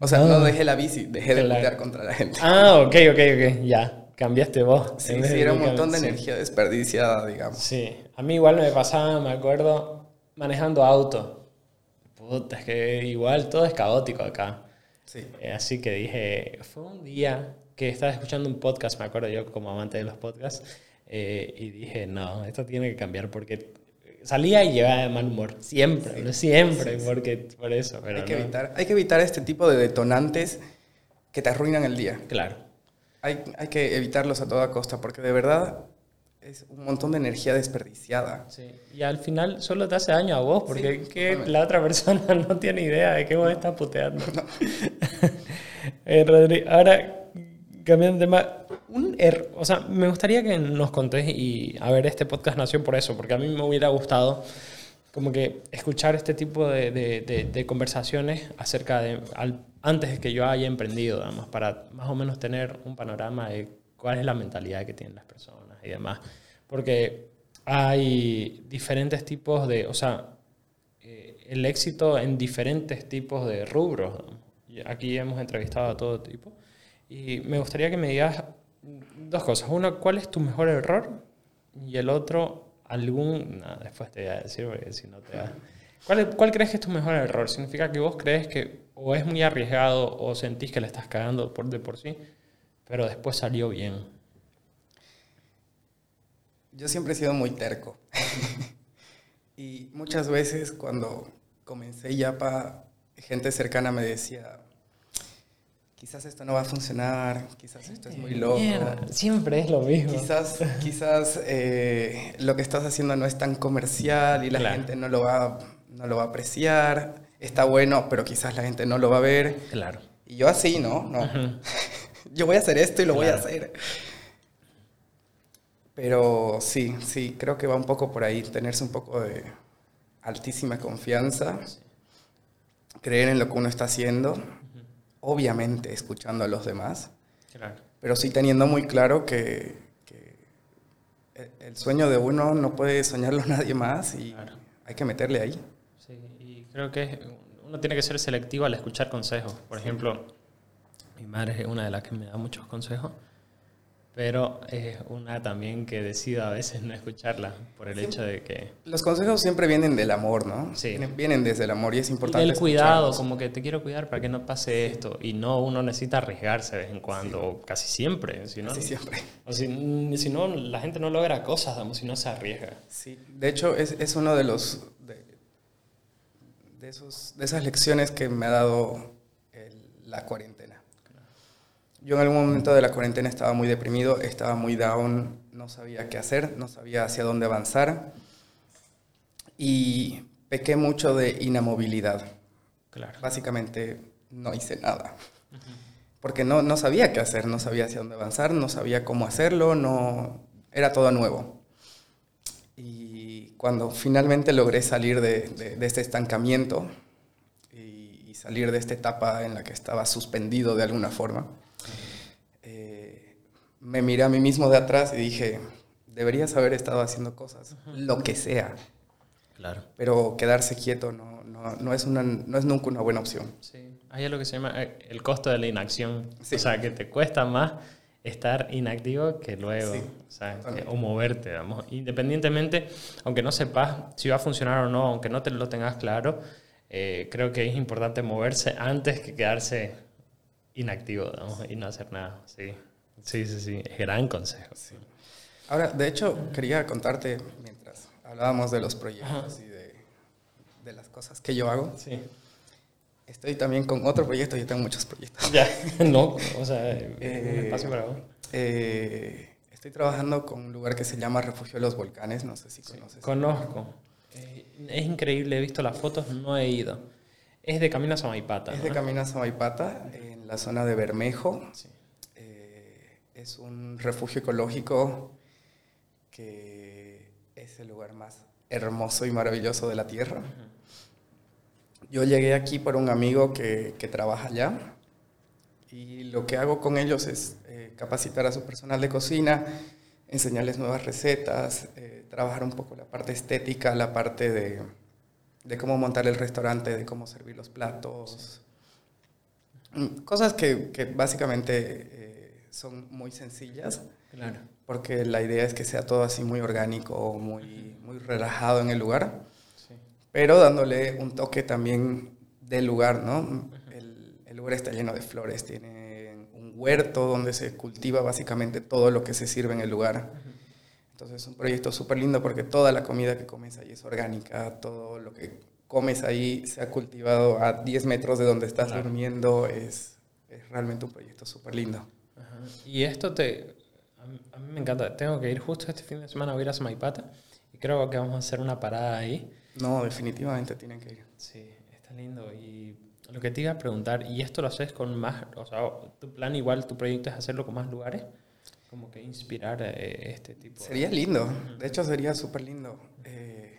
O sea, No. no dejé la bici, dejé de putear contra la gente. Ah, ok, ok, ok. Ya. Cambiaste vos. Sí, sí, era un montón de sí. energía desperdiciada, digamos. Sí, a mí igual me pasaba, me acuerdo, manejando auto. Puta, es que igual todo es caótico acá. Sí. Eh, Así que dije, fue un día que estaba escuchando un podcast, me acuerdo yo como amante de los podcasts, eh, y dije, no, esto tiene que cambiar porque salía y llegaba de mal humor, siempre, siempre, porque por eso. Pero Hay que, no. evitar, hay que evitar este tipo de detonantes que te arruinan el día. Claro. Hay, hay que evitarlos a toda costa porque de verdad es un montón de energía desperdiciada. Sí. Y al final solo te hace daño a vos, porque Sí, que la otra persona [laughs] no tiene idea de que vos estás puteando. [laughs] Eh, Rodri, ahora, cambiando de tema, un er- o sea, me gustaría que nos contés, y a ver, este podcast nació por eso, porque a mí me hubiera gustado como que escuchar este tipo de, de- conversaciones acerca de, al- antes de que yo haya emprendido, para más o menos tener un panorama de cuál es la mentalidad que tienen las personas y demás. Porque hay diferentes tipos de, o sea, eh, el éxito en diferentes tipos de rubros. Aquí hemos entrevistado a todo tipo. Y me gustaría que me digas dos cosas. Una, ¿cuál es tu mejor error? Y el otro, algún... después te voy a decir si no te ¿Cuál, ¿Cuál crees que es tu mejor error? ¿Significa que vos crees que o es muy arriesgado o sentís que le estás cagando por de por sí, pero después salió bien? Yo siempre he sido muy terco. [laughs] y muchas veces cuando comencé Yapa, gente cercana me decía, quizás esto no va a funcionar, quizás esto es muy loco. siempre es lo mismo. Quizás, quizás eh, lo que estás haciendo no es tan comercial y la gente no lo, va, no lo va a apreciar. Está bueno, pero quizás la gente no lo va a ver. Claro. Y yo así, ¿no? no. [laughs] yo voy a hacer esto y lo voy a hacer. Pero sí, sí, creo que va un poco por ahí, tenerse un poco de altísima confianza, creer en lo que uno está haciendo obviamente escuchando a los demás, pero sí teniendo muy claro que, el sueño de uno no puede soñarlo nadie más y hay que meterle ahí. Sí, y creo que uno tiene que ser selectivo al escuchar consejos. Por ejemplo, mi madre es una de las que me da muchos consejos pero es una también que decido a veces no escucharla por el hecho de que... Los consejos siempre vienen del amor, ¿no? Sí. Vienen desde el amor y es importante. el cuidado, como que te quiero cuidar para que no pase esto. Y no, uno necesita arriesgarse de vez en cuando, o casi siempre. Si no, casi siempre. O si, si, no, la gente no logra cosas, si no se arriesga. Sí, de hecho es, es uno de los... De, de, esos, de esas lecciones que me ha dado la cuarentena yo en algún momento de la cuarentena estaba muy deprimido, estaba muy down, no sabía qué hacer, no sabía hacia dónde avanzar y pequé mucho de inamovilidad. Claro. Básicamente no hice nada. Porque no, no sabía qué hacer, no sabía hacia dónde avanzar, no sabía cómo hacerlo, no era todo nuevo. Y cuando finalmente logré salir de, de, este estancamiento y, y, salir de esta etapa en la que estaba suspendido de alguna forma, me miré a mí mismo de atrás y dije, deberías haber estado haciendo cosas, lo que sea. Claro. Pero quedarse quieto no, no, no, es, una, no es nunca una buena opción. Sí, hay algo que se llama eh, el costo de la inacción. O sea, que te cuesta más estar inactivo que luego, o, sea, o moverte, digamos. Independientemente, aunque no sepas si va a funcionar o no, aunque no te lo tengas claro, eh, creo que es importante moverse antes que quedarse inactivo digamos, y no hacer nada. Sí. Sí, sí, sí. Gran consejo. Sí. Ahora, de hecho, quería contarte, mientras hablábamos de los proyectos y de, de, las cosas que yo hago. Sí. Estoy también con otro proyecto, yo tengo muchos proyectos. Ya, [laughs] no, o sea, eh, un espacio para eh, estoy trabajando con un lugar que se llama Refugio de los Volcanes, no sé si conoces. conozco. Eh, es increíble, he visto las fotos, no he ido. Es de Camino a Samaipata. Es de Camino a Samaipata, en la zona de Bermejo. Sí es un refugio ecológico que es el lugar más hermoso y maravilloso de la Tierra. Yo llegué aquí por un amigo que, trabaja allá y lo que hago con ellos es eh, capacitar a su personal de cocina, enseñarles nuevas recetas, eh, trabajar un poco la parte estética, la parte de, cómo montar el restaurante, de cómo servir los platos. Mm, cosas que, que básicamente eh, son muy sencillas. Claro. Porque la idea es que sea todo así muy orgánico, muy, muy relajado en el lugar. Pero dándole un toque también del lugar, ¿no? el, el, lugar está lleno de flores, tiene un huerto donde se cultiva básicamente todo lo que se sirve en el lugar. Entonces es un proyecto súper lindo porque toda la comida que comes ahí es orgánica, todo lo que comes ahí se ha cultivado a 10 metros de donde estás durmiendo, es, es realmente un proyecto súper lindo. Y esto te... A mí me encanta. Tengo que ir justo este fin de semana a ir a Samaipata y creo que vamos a hacer una parada ahí. No, definitivamente tienen que ir. Sí, está lindo. Y lo que te iba a preguntar, ¿y esto lo haces con más... O sea, tu plan igual, tu proyecto es hacerlo con más lugares? Como que inspirar eh, este tipo. Sería lindo. De hecho, sería súper lindo. Eh,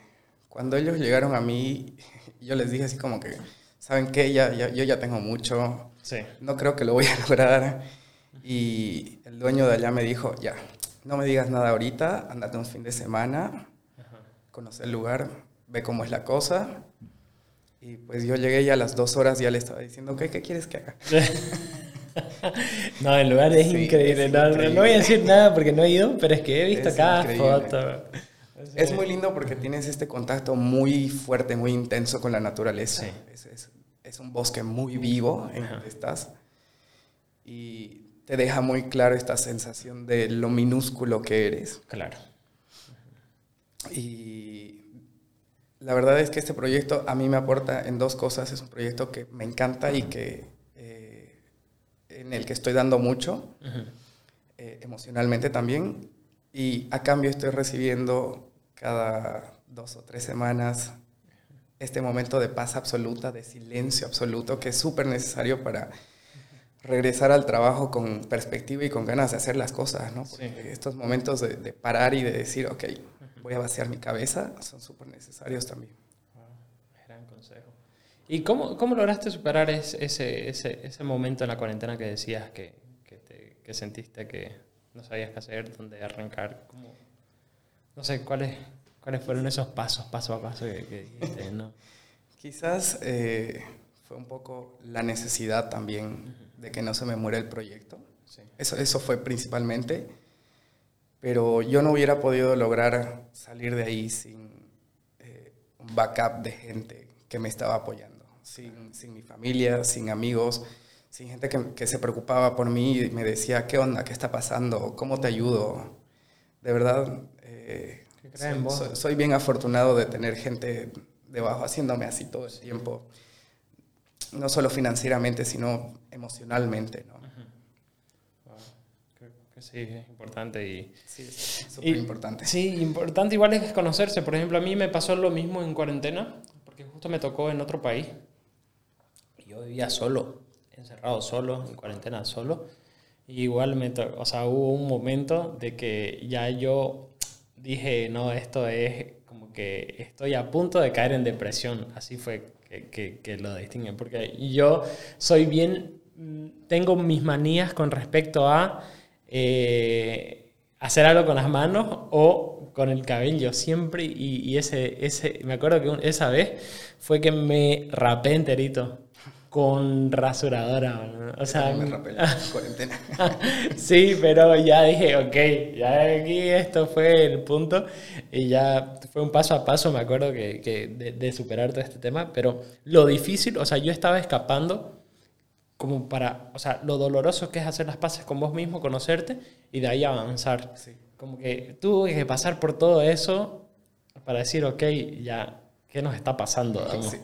cuando ellos llegaron a mí, [laughs] yo les dije así como que, ¿saben qué? Ya, ya, yo ya tengo mucho. Sí. No creo que lo voy a [laughs] lograr. Y el dueño de allá me dijo, ya, no me digas nada ahorita, andate un fin de semana conoce el lugar, ve cómo es la cosa. Y pues yo llegué y a las dos horas ya le estaba diciendo, ¿qué, qué quieres que haga? [laughs] no, el lugar es, increíble. no, voy a decir nada porque no he ido, pero es que he visto cada foto. Es muy lindo porque tienes este contacto muy fuerte, muy intenso con la naturaleza. Es, es, un bosque muy vivo en el que estás. Y te deja muy claro esta sensación de lo minúsculo que eres. Claro. Y la verdad es que este proyecto a mí me aporta en dos cosas. Es un proyecto que me encanta y que eh, en el que estoy dando mucho, eh, emocionalmente también. Y a cambio estoy recibiendo cada dos o tres semanas este momento de paz absoluta, de silencio absoluto, que es súper necesario para regresar al trabajo con perspectiva y con ganas de hacer las cosas, ¿no? Porque estos momentos de, parar y de decir, ok, voy a vaciar mi cabeza, son súper necesarios también. gran consejo. ¿Y cómo, cómo lograste superar ese, ese, ese, momento en la cuarentena que decías que, que, te, que, sentiste que no sabías qué hacer, dónde arrancar? ¿Cómo, no sé, ¿cuáles, ¿cuáles fueron esos pasos, paso a paso que, dijiste? ¿no? [laughs] Quizás eh, fue un poco la necesidad también de que no se me muera el proyecto. Eso, eso fue principalmente. Pero yo no hubiera podido lograr salir de ahí sin eh, un backup de gente que me estaba apoyando. Sin, sin mi familia, sin amigos, sin gente que, que, se preocupaba por mí y me decía, ¿qué onda? ¿Qué está pasando? ¿Cómo te ayudo? De verdad, eh, soy, soy, bien afortunado de tener gente debajo haciéndome así todo el tiempo no solo financieramente, sino emocionalmente. ¿no? Creo que sí, es importante. Y, sí, súper importante. Sí, importante igual es conocerse. Por ejemplo, a mí me pasó lo mismo en cuarentena, porque justo me tocó en otro país. Yo vivía solo, encerrado solo, en cuarentena solo. Y igual me o sea, hubo un momento de que ya yo dije, no, esto es como que estoy a punto de caer en depresión. Así fue que, que, lo distinguen. Porque yo soy bien, tengo mis manías con respecto a eh, hacer algo con las manos o con el cabello siempre. Y, y, ese, ese, me acuerdo que esa vez fue que me rapé enterito con rasuradora. O sea, me [laughs] cuarentena. [laughs] sí, pero ya dije, ok, ya aquí esto fue el punto y ya fue un paso a paso, me acuerdo que, que de, de, superar todo este tema, pero lo difícil, o sea, yo estaba escapando como para, o sea, lo doloroso que es hacer las paces con vos mismo, conocerte y de ahí avanzar. Sí. Como que tuve que pasar por todo eso para decir, ok, ya, ¿qué nos está pasando? Sí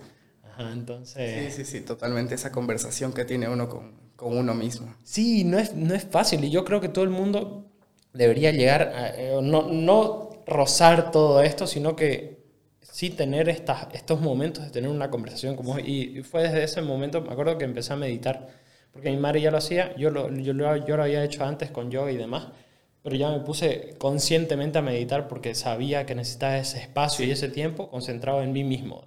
entonces... Sí, sí, sí, totalmente esa conversación que tiene uno con, con uno mismo. Sí, no es, no es fácil y yo creo que todo el mundo debería llegar, a, eh, no, no rozar todo esto, sino que sí tener estas, estos momentos de tener una conversación como y fue desde ese momento, me acuerdo que empecé a meditar, porque mi madre ya lo hacía, yo lo, yo lo, yo lo había hecho antes con yoga y demás, pero ya me puse conscientemente a meditar porque sabía que necesitaba ese espacio y ese tiempo concentrado en mí mismo.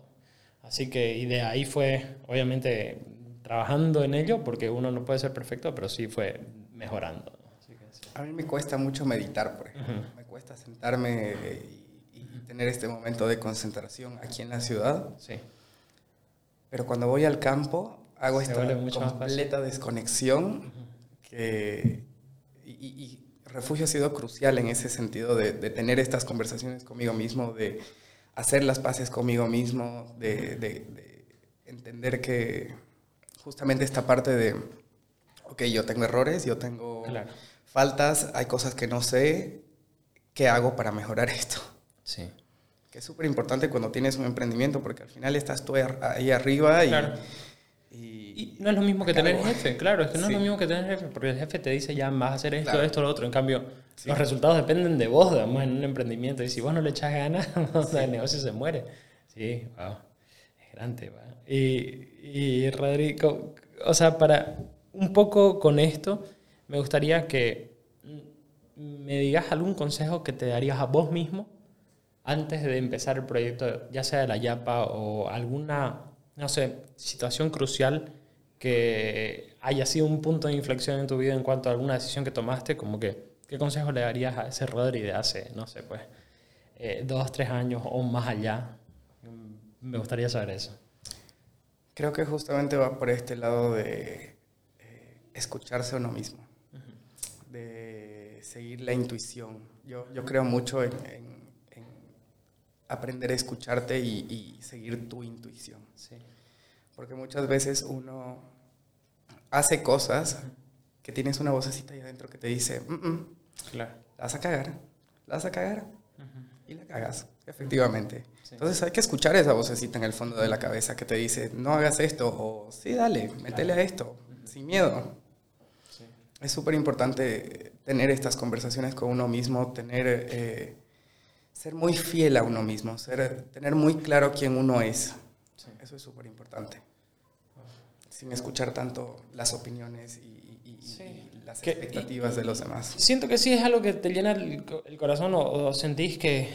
Así que, y de ahí fue, obviamente, trabajando en ello, porque uno no puede ser perfecto, pero sí fue mejorando. A mí me cuesta mucho meditar, por ejemplo. Me cuesta sentarme y, tener este momento de concentración aquí en la ciudad. Sí. Pero cuando voy al campo, hago esta completa desconexión que, y, refugio ha sido crucial en ese sentido de, de tener estas conversaciones conmigo mismo, de hacer las paces conmigo mismo, de, entender que justamente esta parte de, ok, yo tengo errores, yo tengo faltas, hay cosas que no sé, ¿qué hago para mejorar esto? Sí. Que es súper importante cuando tienes un emprendimiento, porque al final estás tú ahí arriba y y no es lo mismo que tener jefe, claro, es que no es lo mismo que tener jefe, porque el jefe te dice ya vas a hacer esto, esto, lo otro. En cambio, los resultados dependen de vos, además, en un emprendimiento. Y si vos no le echas ganas, [laughs] el negocio se muere. Sí, wow. Es grande, Y, y Rodrigo, o sea, para un poco con esto, me gustaría que me digas algún consejo que te darías a vos mismo antes de empezar el proyecto, ya sea de la Yapa o alguna, no sé, situación crucial que haya sido un punto de inflexión en tu vida en cuanto a alguna decisión que tomaste, como que, ¿qué consejo le darías a ese Rodri de hace, no sé, pues, eh, dos, tres años o más allá? Me gustaría saber eso. Creo que justamente va por este lado de eh, escucharse a uno mismo, de seguir la intuición. Yo, yo creo mucho en, aprender a escucharte y, seguir tu intuición. Sí. Porque muchas veces uno hace cosas que tienes una vocecita ahí adentro que te dice, mm, mm, claro. la vas a cagar, la vas a cagar, y la cagas, efectivamente. Entonces hay que escuchar esa vocecita en el fondo de la cabeza que te dice, no hagas esto, o sí, dale, métele a esto, sin miedo. Es súper importante tener estas conversaciones con uno mismo, tener, eh, ser muy fiel a uno mismo, ser, tener muy claro quién uno es. Eso es súper importante. Sin escuchar tanto las opiniones y, las expectativas de los demás. Siento que sí es algo que te llena el, corazón o, sentís que,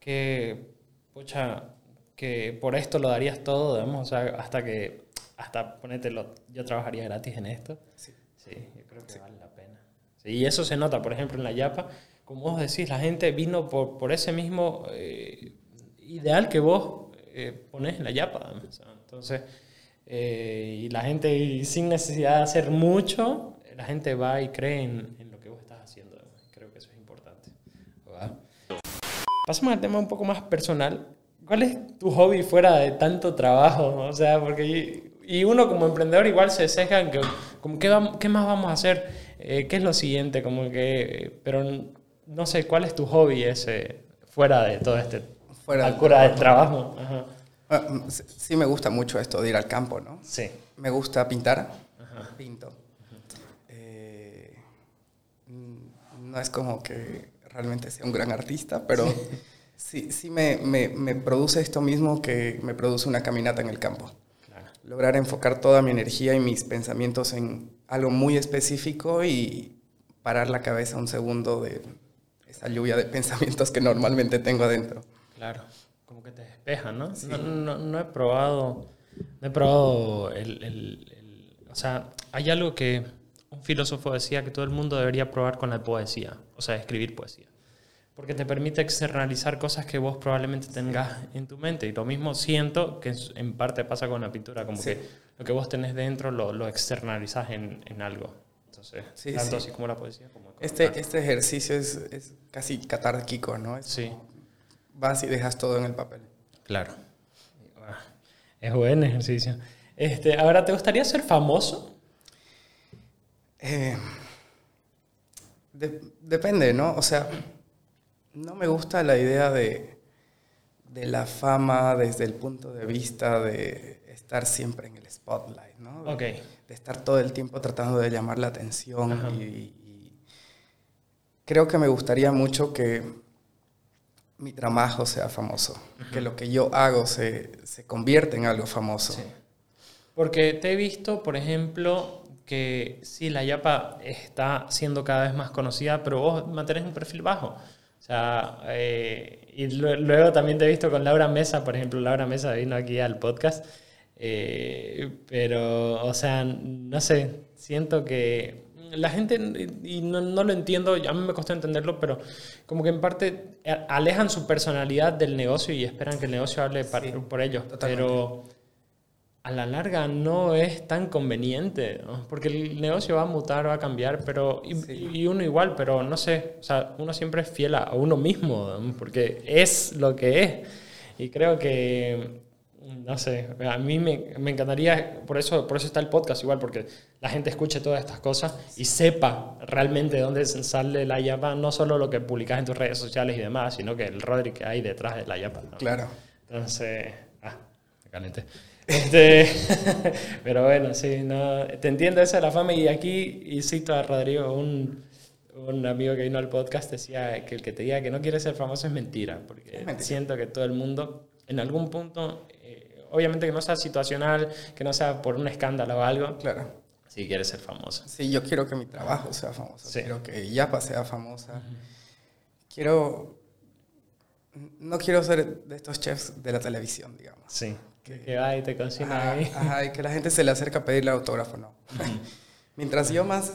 que, pucha, que por esto lo darías todo, digamos, hasta que, hasta ponételo, yo trabajaría gratis en esto. Sí. Sí, yo creo que vale la pena. y eso se nota, por ejemplo, en la Yapa, como vos decís, la gente vino por, por ese mismo eh, ideal que vos eh, pones en la Yapa. Entonces, eh, y la gente sin necesidad de hacer mucho, la gente va y cree en, en lo que vos estás haciendo. Creo que eso es importante. Pasamos al tema un poco más personal. ¿Cuál es tu hobby fuera de tanto trabajo? O sea, porque y uno como emprendedor igual se ceja en que, como, ¿qué, ¿qué, más vamos a hacer? Eh, ¿Qué es lo siguiente? Como que, pero no sé, ¿cuál es tu hobby ese fuera de todo este fuera del cura del trabajo? Ah, mm, sí me gusta mucho esto de ir al campo, ¿no? Sí. Me gusta pintar, pinto. no es como que realmente sea un gran artista, pero [laughs] sí, sí, me, me, me, produce esto mismo que me produce una caminata en el campo. Lograr enfocar toda mi energía y mis pensamientos en algo muy específico y parar la cabeza un segundo de esa lluvia de [laughs] pensamientos que normalmente tengo adentro. Claro, como que te despeja, ¿no? No, no, he probado, no he probado el, el, o sea, hay algo que un filósofo decía que todo el mundo debería probar con la poesía, o sea, escribir poesía. Porque te permite externalizar cosas que vos probablemente tengas en tu mente. Y lo mismo siento que en parte pasa con la pintura, como que lo que vos tenés dentro lo, lo externalizás en, en, algo. Entonces, tanto así como la poesía. Como este, este ejercicio es, es, casi catárquico, ¿no? Es sí. Vas y dejas todo en el papel. Claro. Es buen ejercicio. Este, ahora, ¿te gustaría ser famoso? Eh, depende, ¿no? O sea, no me gusta la idea de, de, la fama desde el punto de vista de estar siempre en el spotlight, ¿no? De, de estar todo el tiempo tratando de llamar la atención y, creo que me gustaría mucho que mi trabajo sea famoso, que lo que yo hago se, se convierta en algo famoso. Porque te he visto, por ejemplo, que sí, la Yapa está siendo cada vez más conocida, pero vos mantenés un perfil bajo. O sea, eh, y luego también te he visto con Laura Mesa, por ejemplo, Laura Mesa vino aquí al podcast, eh, pero, o sea, no sé, siento que la gente, y no, no, lo entiendo, a mí me costó entenderlo, pero como que en parte alejan su personalidad del negocio y esperan que el negocio hable por ellos. Pero a la larga no es tan conveniente, porque el negocio va a mutar, va a cambiar, pero y, uno igual, pero no sé, o sea, uno siempre es fiel a uno mismo, porque es lo que es. Y creo que, no sé, a mí me, me, encantaría, por eso, por eso está el podcast igual, porque la gente escuche todas estas cosas y sepa realmente de dónde sale la yapa, no solo lo que publicas en tus redes sociales y demás, sino que el Rodri que hay detrás de la yapa. Claro. Entonces, ah, caliente. Este, [laughs] pero bueno, sí, no, te entiendo esa de la fama y aquí, y cito a Rodrigo, un, un, amigo que vino al podcast, decía que el que te diga que no quiere ser famoso es mentira, porque siento que todo el mundo, en algún punto, obviamente que no sea situacional, que no sea por un escándalo o algo, claro. si quiere ser famoso. Sí, yo quiero que mi trabajo sea famoso, quiero que Yapa sea famosa, quiero... No quiero ser de estos chefs de la televisión, digamos. Sí. Que, va y te cocina ahí. Ajá, y que la gente se le acerca a pedirle autógrafo, no. [laughs] Mientras yo más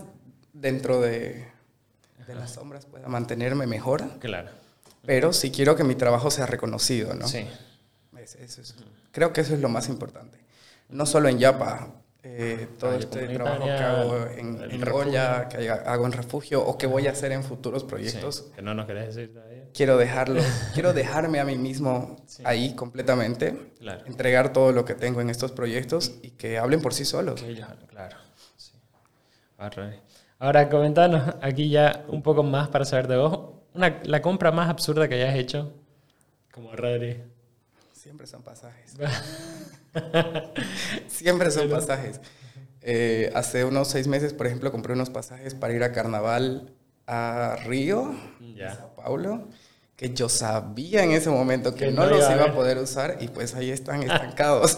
dentro de, de las sombras pueda mantenerme mejor. Claro. pero sí quiero que mi trabajo sea reconocido, ¿no? Sí. Es- eso es- creo que eso es lo más importante. No solo en Yapa, eh, todo Olla este trabajo que hago en, en refugio. Olla, que hago en refugio o que voy a hacer en futuros proyectos, Sí, Que no nos querés decir todavía. quiero dejarlo, [laughs] quiero dejarme a mí mismo Sí. ahí completamente, Claro. entregar todo lo que tengo en estos proyectos y que hablen por sí solos. Que ellos- claro. Sí. Ahora, comentanos aquí ya un poco más para saber de vos. Una, la compra más absurda que hayas hecho como Rodri. Siempre son pasajes. [laughs] Siempre son pasajes. Eh, hace unos seis meses, por ejemplo, compré unos pasajes para ir a carnaval a Río, Ya. Sao Paulo, que yo sabía en ese momento que, Que no, no los iba a poder usar y pues ahí están [laughs] estancados.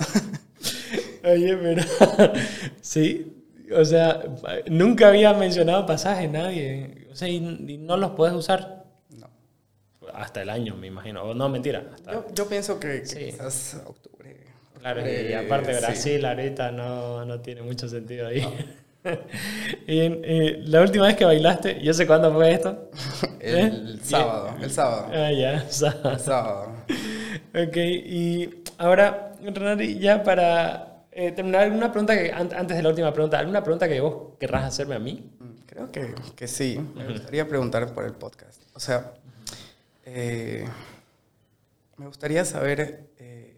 Oye, pero [laughs] sí, o sea, nunca había mencionado pasajes nadie. O sea, y, y no los puedes usar. Hasta el año, me imagino. O no, mentira. hasta- yo, yo pienso que, que Sí. quizás octubre. Claro, y aparte sí. Brasil ahorita no, no tiene mucho sentido ahí. [laughs] y la última vez que bailaste, yo sé cuándo fue esto. [laughs] El ¿Eh? sábado, el sábado. Ah, ya, [laughs] o sea, El sábado. Ok, y ahora, Renari, ya para eh, terminar, ¿alguna pregunta que, an- antes de la última pregunta, alguna pregunta que vos querrás hacerme a mí? Mm, Creo que, que sí. Me gustaría preguntar por el podcast. O sea, eh, me gustaría saber eh,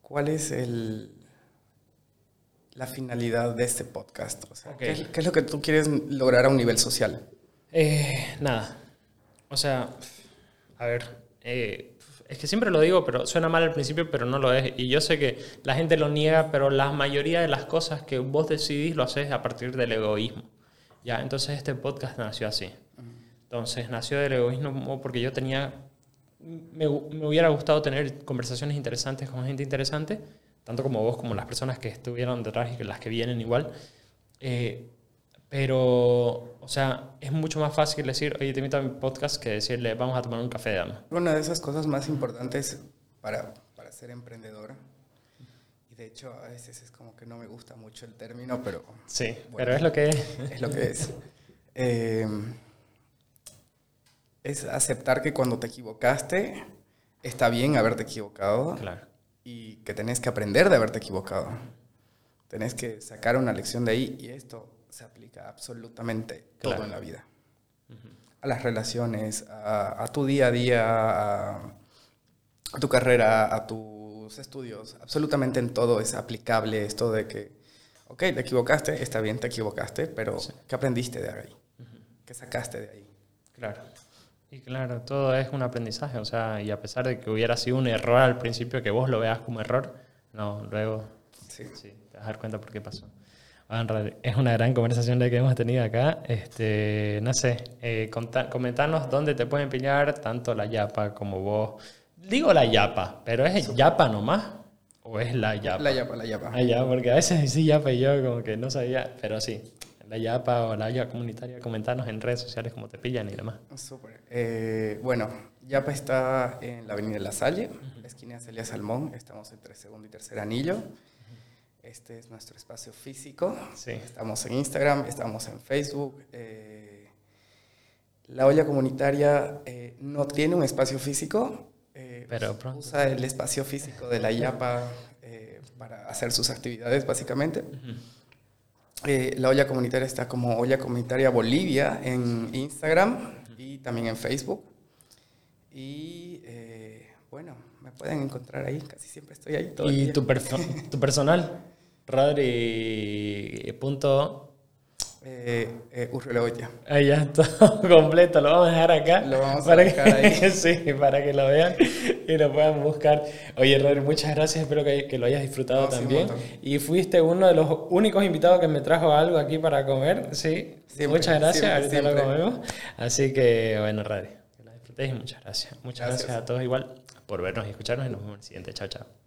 cuál es el, la finalidad de este podcast. O sea, Ok. ¿qué, es, qué es lo que tú quieres lograr a un nivel social? Eh, nada. O sea, a ver, eh, es que siempre lo digo, pero suena mal al principio, pero no lo es. Y yo sé que la gente lo niega, pero la mayoría de las cosas que vos decidís lo haces a partir del egoísmo. Ya, entonces este podcast nació así. Entonces nació del egoísmo porque yo tenía, me, me hubiera gustado tener conversaciones interesantes con gente interesante, tanto como vos como las personas que estuvieron detrás y las que vienen igual. Eh, pero, o sea, es mucho más fácil decir, oye, te invito a mi podcast que decirle, vamos a tomar un café, dama. Una de esas cosas más importantes para, para ser emprendedor. Y de hecho, a veces es como que no me gusta mucho el término, pero Sí, Bueno. pero es lo que es. es lo que es. [laughs] Eh, es aceptar que cuando te equivocaste, está bien haberte equivocado Claro. y que tenés que aprender de haberte equivocado. Tenés que sacar una lección de ahí y esto se aplica absolutamente todo Claro. en la vida. A las relaciones, a, a tu día a día, a, a tu carrera, a tus estudios. Absolutamente en todo es aplicable esto de que, ok, te equivocaste, está bien, te equivocaste, pero ¿qué aprendiste de ahí? ¿Qué sacaste de ahí? Claro. Y claro, todo es un aprendizaje, o sea, y a pesar de que hubiera sido un error al principio, que vos lo veas como error, no, luego Sí. sí, te vas a dar cuenta por qué pasó. Bueno, realidad, es una gran conversación la que hemos tenido acá. Este, no sé, eh, comentanos dónde te pueden pillar tanto la Yapa como vos. Digo la Yapa, pero ¿es Yapa nomás? ¿O es la Yapa? La yapa, la yapa. Ah, ya, porque a veces sí Yapa y yo como que no sabía, pero sí, la Yapa o la Yapa comunitaria, comentanos en redes sociales cómo te pillan y demás. Súper. Eh, bueno, Yapa está en la avenida La Salle, esquina Celia Salmón. Estamos entre segundo y tercer anillo. Este es nuestro espacio físico. Sí. Estamos en Instagram, estamos en Facebook. eh, la olla comunitaria eh, no tiene un espacio físico, eh, Pero pronto. usa el espacio físico de la Yapa para hacer sus actividades, básicamente. Eh, la olla comunitaria está como olla comunitaria Bolivia en Instagram y también en Facebook. Y eh, bueno, me pueden encontrar ahí, casi siempre estoy ahí todo el ¿Y día. tu, perso- tu personal? [laughs] Eh, eh, Urriola Olla. Ahí ya, todo [laughs] completo. Lo vamos a dejar acá. Lo vamos a para dejar que, ahí. [laughs] sí, para que lo vean y lo puedan buscar. Oye, Rodri, muchas gracias. Espero que, que lo hayas disfrutado No, sí, también. montón. y fuiste uno de los únicos invitados que me trajo algo aquí para comer. Sí, Siempre, muchas gracias. siempre, Ahorita lo siempre. comemos. Así que, bueno, Rodri, que lo disfrutéis y muchas gracias. Muchas Gracias. gracias a todos igual por vernos y escucharnos y nos vemos en el siguiente. Chao, chao.